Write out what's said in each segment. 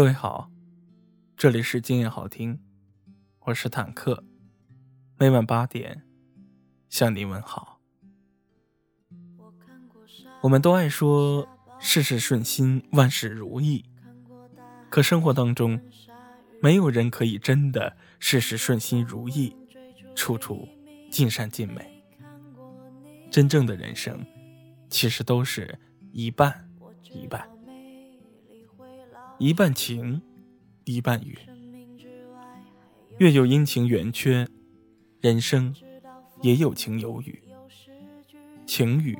各位好，这里是经验好听，我是坦克，每晚八点向你问好。我们都爱说事事顺心，万事如意，可生活当中，没有人可以真的事事顺心如意，处处尽善尽美。真正的人生，其实都是一半一半。一半晴，一半雨。月有阴晴圆缺，人生也有晴有雨。晴雨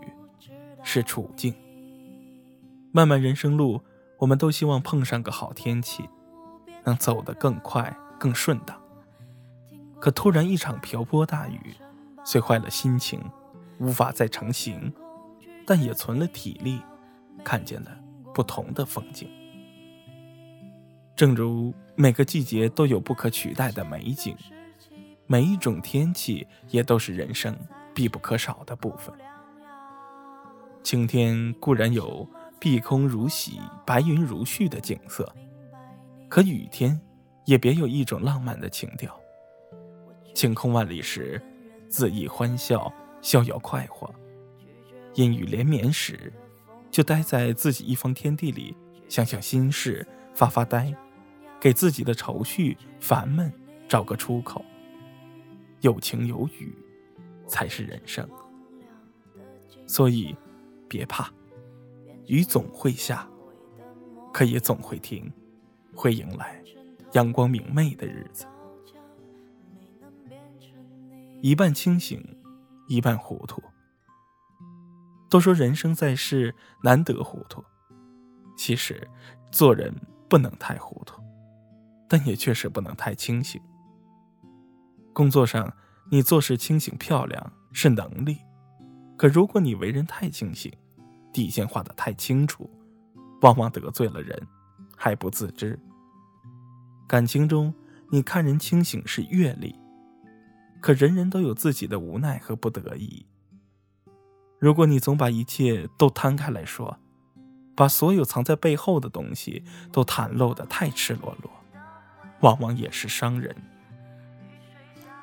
是处境。漫漫人生路，我们都希望碰上个好天气，能走得更快更顺当。可突然一场瓢泼大雨，虽坏了心情，无法再成行，但也存了体力，看见了不同的风景。正如每个季节都有不可取代的美景，每一种天气也都是人生必不可少的部分。晴天固然有碧空如洗、白云如絮的景色，可雨天也别有一种浪漫的情调。晴空万里时，恣意欢笑，逍遥快活；阴雨连绵时，就待在自己一方天地里，想想心事，发发呆。给自己的愁绪、烦闷找个出口。有晴有雨，才是人生。所以，别怕，雨总会下，可也总会停，会迎来阳光明媚的日子。一半清醒，一半糊涂。都说人生在世难得糊涂，其实做人不能太糊涂。但也确实不能太清醒。工作上，你做事清醒漂亮是能力，可如果你为人太清醒，底线画得太清楚，往往得罪了人，还不自知。感情中，你看人清醒是阅历，可人人都有自己的无奈和不得已。如果你总把一切都摊开来说，把所有藏在背后的东西都袒露的太赤裸裸。往往也是伤人。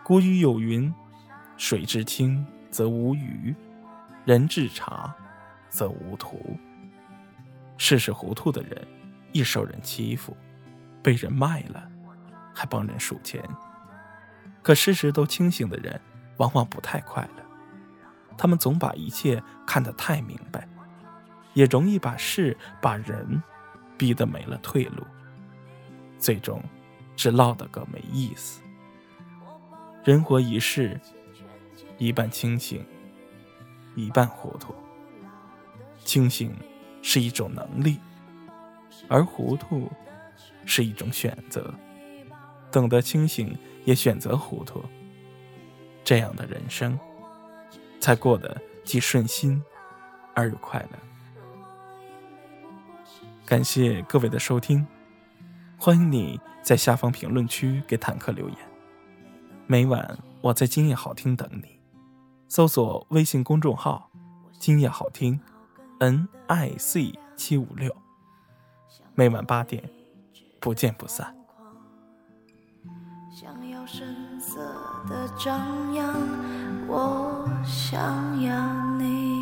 古语有云：“水至清则无鱼，人至察则无徒。”事事糊涂的人，易受人欺负，被人卖了，还帮人数钱；可事事都清醒的人，往往不太快乐。他们总把一切看得太明白，也容易把事把人逼得没了退路，最终。只落得个没意思。人活一世，一半清醒，一半糊涂。清醒是一种能力，而糊涂是一种选择。懂得清醒，也选择糊涂，这样的人生，才过得既顺心而又快乐。感谢各位的收听。欢迎你在下方评论区给坦克留言。每晚我在今夜好听等你，搜索微信公众号“今夜好听 ”，N I C 七五六。每晚八点，不见不散。想要声色的张扬，我想要你。